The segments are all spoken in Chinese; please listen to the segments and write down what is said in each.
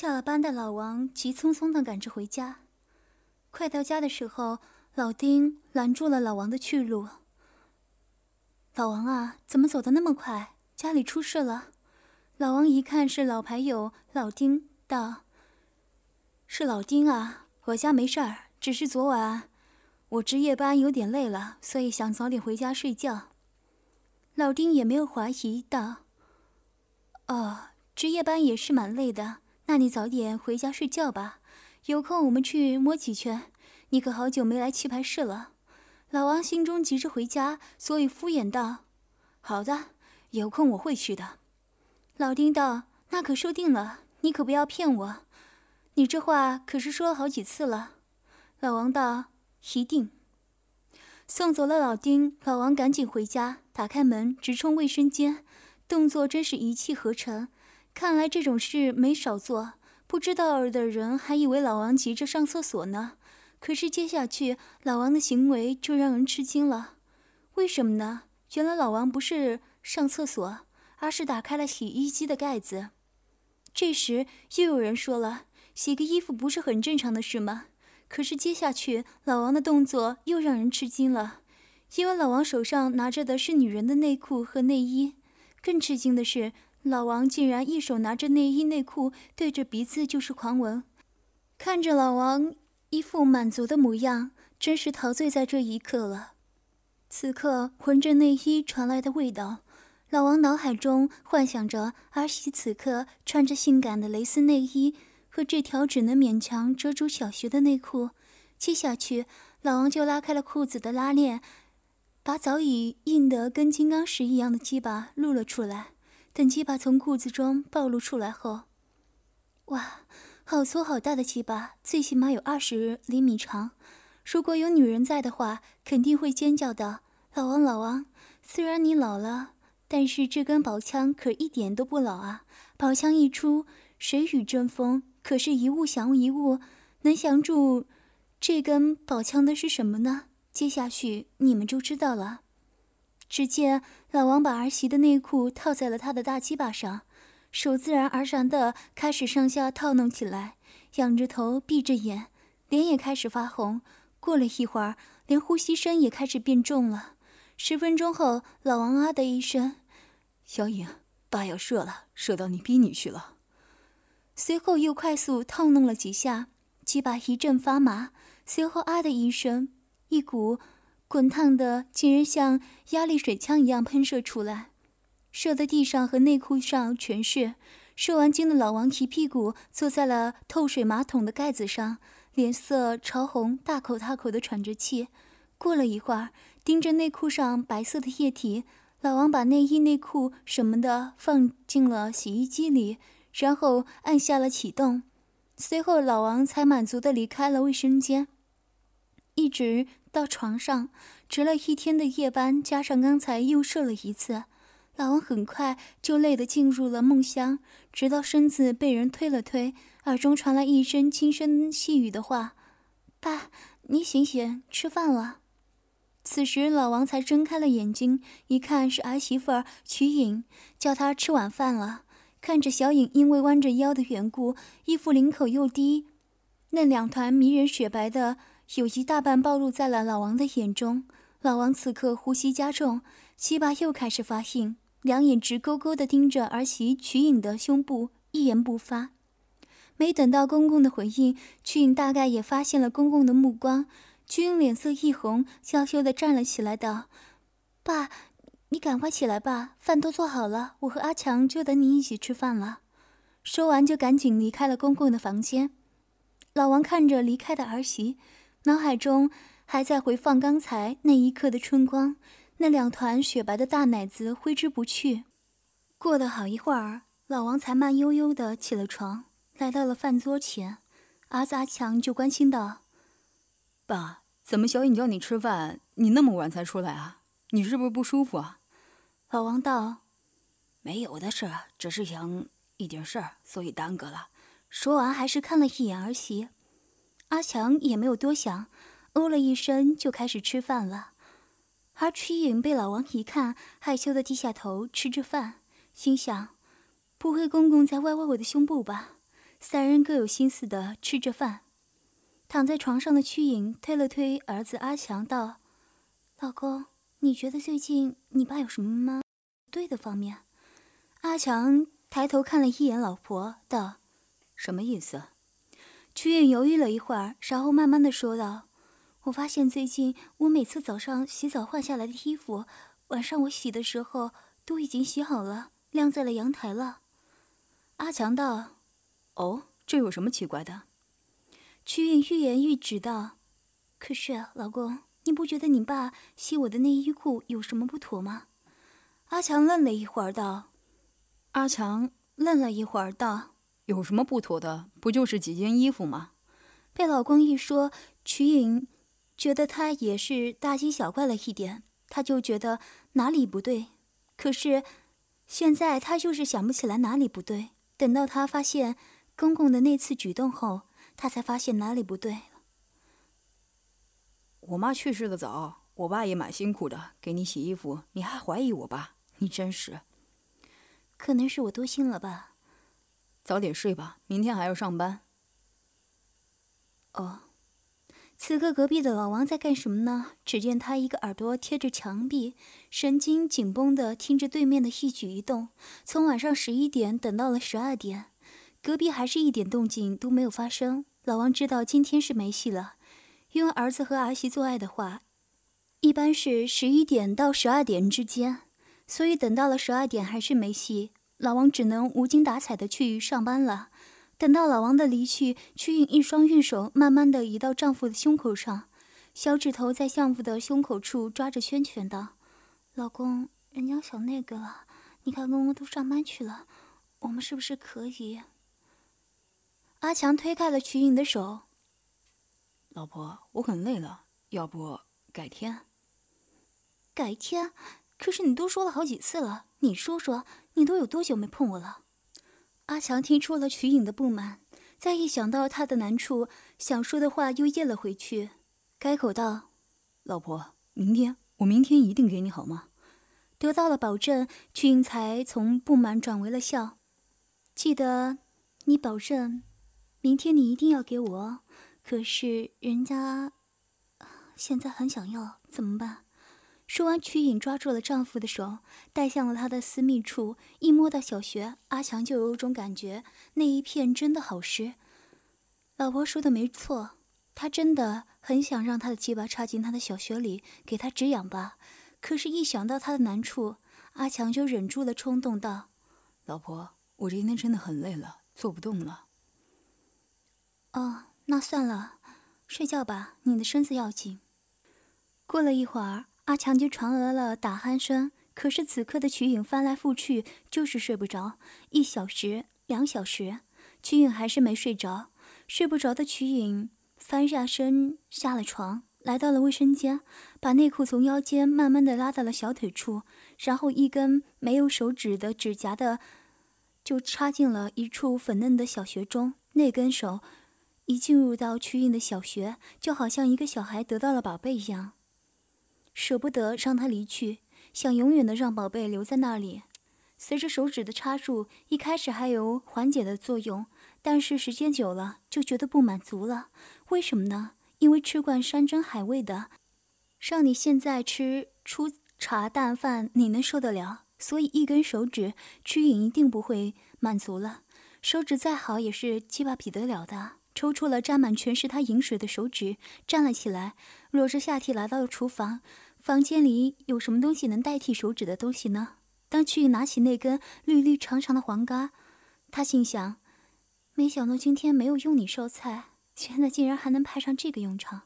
下了班的老王急匆匆的赶着回家。快到家的时候，老丁拦住了老王的去路。老王啊，怎么走得那么快？家里出事了？老王一看是老牌友老丁，道：“是老丁啊，我家没事儿，只是昨晚我值夜班有点累了，所以想早点回家睡觉。”老丁也没有怀疑，道：“哦，值夜班也是蛮累的，那你早点回家睡觉吧。有空我们去摸几圈。你可好久没来棋牌室了。”老王心中急着回家，所以敷衍道：“好的，有空我会去的。”老丁道：“那可说定了，你可不要骗我，你这话可是说了好几次了。”老王道：“一定。”送走了老丁，老王赶紧回家，打开门直冲卫生间，动作真是一气呵成。看来这种事没少做，不知道的人还以为老王急着上厕所呢。可是接下去，老王的行为就让人吃惊了。为什么呢？原来老王不是上厕所。而是打开了洗衣机的盖子。这时又有人说了：“洗个衣服不是很正常的事吗？”可是接下去老王的动作又让人吃惊了，因为老王手上拿着的是女人的内裤和内衣。更吃惊的是，老王竟然一手拿着内衣内裤，对着鼻子就是狂闻。看着老王一副满足的模样，真是陶醉在这一刻了。此刻闻着内衣传来的味道。老王脑海中幻想着儿媳此刻穿着性感的蕾丝内衣和这条只能勉强遮住小穴的内裤。接下去，老王就拉开了裤子的拉链，把早已硬得跟金刚石一样的鸡巴露了出来。等鸡巴从裤子中暴露出来后，哇，好粗好大的鸡巴，最起码有二十厘米长。如果有女人在的话，肯定会尖叫的。老王，老王，虽然你老了。但是这根宝枪可一点都不老啊！宝枪一出，谁与争锋？可是，一物降一物，能降住这根宝枪的是什么呢？接下去你们就知道了。只见老王把儿媳的内裤套在了他的大鸡巴上，手自然而然地开始上下套弄起来，仰着头，闭着眼，脸也开始发红。过了一会儿，连呼吸声也开始变重了。十分钟后，老王啊的一声：“小影，爸要射了，射到你逼你去了。”随后又快速套弄了几下，鸡巴一阵发麻。随后啊的一声，一股滚烫的，竟然像压力水枪一样喷射出来，射的地上和内裤上全是。射完精的老王一屁股坐在了透水马桶的盖子上，脸色潮红，大口大口的喘着气。过了一会儿。盯着内裤上白色的液体，老王把内衣、内裤什么的放进了洗衣机里，然后按下了启动。随后，老王才满足的离开了卫生间，一直到床上。值了一天的夜班，加上刚才又射了一次，老王很快就累得进入了梦乡。直到身子被人推了推，耳中传来一声轻声细语的话：“爸，你醒醒，吃饭了。”此时，老王才睁开了眼睛，一看是儿媳妇儿瞿颖，叫他吃晚饭了。看着小颖因为弯着腰的缘故，衣服领口又低，那两团迷人雪白的有一大半暴露在了老王的眼中。老王此刻呼吸加重，鸡巴又开始发硬，两眼直勾勾地盯着儿媳瞿颖的胸部，一言不发。没等到公公的回应，瞿颖大概也发现了公公的目光。君脸色一红，娇羞地站了起来，道：“爸，你赶快起来吧，饭都做好了，我和阿强就等你一起吃饭了。”说完，就赶紧离开了公公的房间。老王看着离开的儿媳，脑海中还在回放刚才那一刻的春光，那两团雪白的大奶子挥之不去。过了好一会儿，老王才慢悠悠地起了床，来到了饭桌前。儿子阿强就关心道。爸，怎么小颖叫你吃饭，你那么晚才出来啊？你是不是不舒服啊？老王道：“没有的事，只是想一点事儿，所以耽搁了。”说完，还是看了一眼儿媳。阿强也没有多想，哦了一声，就开始吃饭了。而曲颖被老王一看，害羞的低下头吃着饭，心想：“不会公公在歪歪我的胸部吧？”三人各有心思的吃着饭。躺在床上的曲颖推了推儿子阿强，道：“老公，你觉得最近你爸有什么吗？对的方面？”阿强抬头看了一眼老婆，道：“什么意思？”曲韵犹豫了一会儿，然后慢慢的说道：“我发现最近我每次早上洗澡换下来的衣服，晚上我洗的时候都已经洗好了，晾在了阳台了。”阿强道：“哦，这有什么奇怪的？”曲韵欲言又止道：“可是，老公，你不觉得你爸洗我的内衣裤有什么不妥吗？”阿强愣了一会儿，道：“阿强愣了一会儿，道：有什么不妥的？不就是几件衣服吗？”被老公一说，曲颖觉得他也是大惊小怪了一点，他就觉得哪里不对。可是现在他就是想不起来哪里不对。等到他发现公公的那次举动后。他才发现哪里不对了。我妈去世的早，我爸也蛮辛苦的，给你洗衣服，你还怀疑我爸？你真是……可能是我多心了吧。早点睡吧，明天还要上班。哦，此刻隔壁的老王在干什么呢？只见他一个耳朵贴着墙壁，神经紧绷的听着对面的一举一动，从晚上十一点等到了十二点。隔壁还是一点动静都没有发生。老王知道今天是没戏了，因为儿子和儿媳做爱的话，一般是十一点到十二点之间，所以等到了十二点还是没戏。老王只能无精打采的去上班了。等到老王的离去，曲颖一双玉手慢慢的移到丈夫的胸口上，小指头在丈夫的胸口处抓着圈圈道：“老公，人家想那个了，你看公公都上班去了，我们是不是可以？”阿强推开了曲颖的手。老婆，我很累了，要不改天？改天？可是你都说了好几次了，你说说，你都有多久没碰我了？阿强听出了曲颖的不满，再一想到他的难处，想说的话又咽了回去，开口道：“老婆，明天我明天一定给你好吗？”得到了保证，曲颖才从不满转为了笑。记得，你保证。明天你一定要给我，可是人家现在很想要，怎么办？说完，曲颖抓住了丈夫的手，带向了他的私密处。一摸到小穴，阿强就有种感觉，那一片真的好湿。老婆说的没错，他真的很想让他的鸡巴插进他的小穴里，给他止痒吧。可是，一想到他的难处，阿强就忍住了冲动，道：“老婆，我今天真的很累了，做不动了。”哦，那算了，睡觉吧，你的身子要紧。过了一会儿，阿强就传来了打鼾声。可是此刻的曲颖翻来覆去就是睡不着，一小时、两小时，曲颖还是没睡着。睡不着的曲颖翻下身下了床，来到了卫生间，把内裤从腰间慢慢的拉到了小腿处，然后一根没有手指的指甲的就插进了一处粉嫩的小穴中，那根手。一进入到曲颖的小穴，就好像一个小孩得到了宝贝一样，舍不得让他离去，想永远的让宝贝留在那里。随着手指的插入，一开始还有缓解的作用，但是时间久了就觉得不满足了。为什么呢？因为吃惯山珍海味的，让你现在吃粗茶淡饭，你能受得了？所以一根手指，曲颖一定不会满足了。手指再好，也是鸡巴比得了的。抽出了沾满全是他饮水的手指，站了起来，裸着下体来到了厨房。房间里有什么东西能代替手指的东西呢？当曲颖拿起那根绿绿长长的黄瓜，他心想：没想到今天没有用你烧菜，现在竟然还能派上这个用场。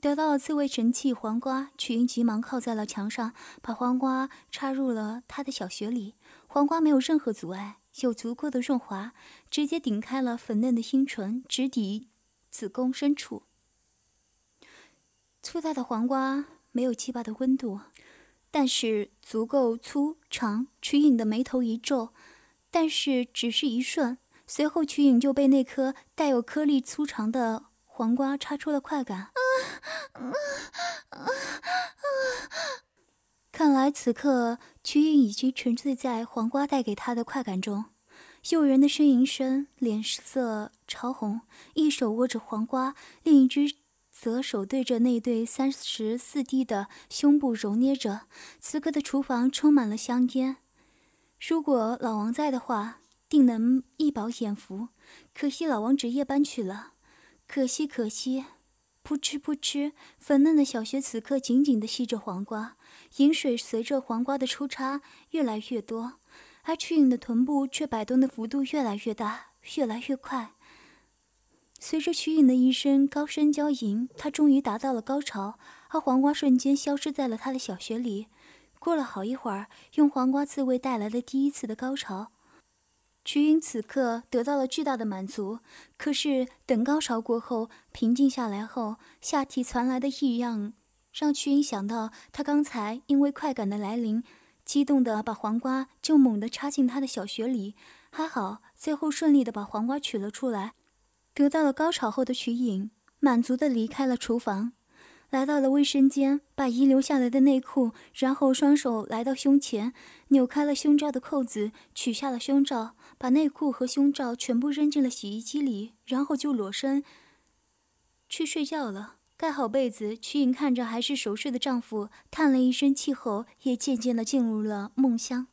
得到了自卫神器黄瓜，曲英急忙靠在了墙上，把黄瓜插入了他的小穴里。黄瓜没有任何阻碍。有足够的润滑，直接顶开了粉嫩的阴唇，直抵子宫深处。粗大的黄瓜没有鸡巴的温度，但是足够粗长。曲颖的眉头一皱，但是只是一瞬，随后曲颖就被那颗带有颗粒粗长的黄瓜插出了快感。看来此刻曲颖已经沉醉在黄瓜带给他的快感中，诱人的呻吟声，脸色潮红，一手握着黄瓜，另一只则手对着那对三十四 D 的胸部揉捏着。此刻的厨房充满了香烟，如果老王在的话，定能一饱眼福。可惜老王值夜班去了，可惜可惜。噗嗤噗嗤，粉嫩的小穴此刻紧紧地吸着黄瓜，饮水随着黄瓜的抽插越来越多。而曲颖的臀部却摆动的幅度越来越大，越来越快。随着曲颖的一声高声娇吟，她终于达到了高潮，而黄瓜瞬间消失在了她的小穴里。过了好一会儿，用黄瓜自慰带来的第一次的高潮，曲颖此刻得到了巨大的满足。可是等高潮过后，平静下来后，下体传来的异样，让曲颖想到她刚才因为快感的来临。激动的把黄瓜就猛地插进他的小穴里，还好最后顺利的把黄瓜取了出来。得到了高潮后的曲颖满足的离开了厨房，来到了卫生间，把遗留下来的内裤，然后双手来到胸前，扭开了胸罩的扣子，取下了胸罩，把内裤和胸罩全部扔进了洗衣机里，然后就裸身去睡觉了。盖好被子，曲颖看着还是熟睡的丈夫，叹了一声气后，也渐渐的进入了梦乡。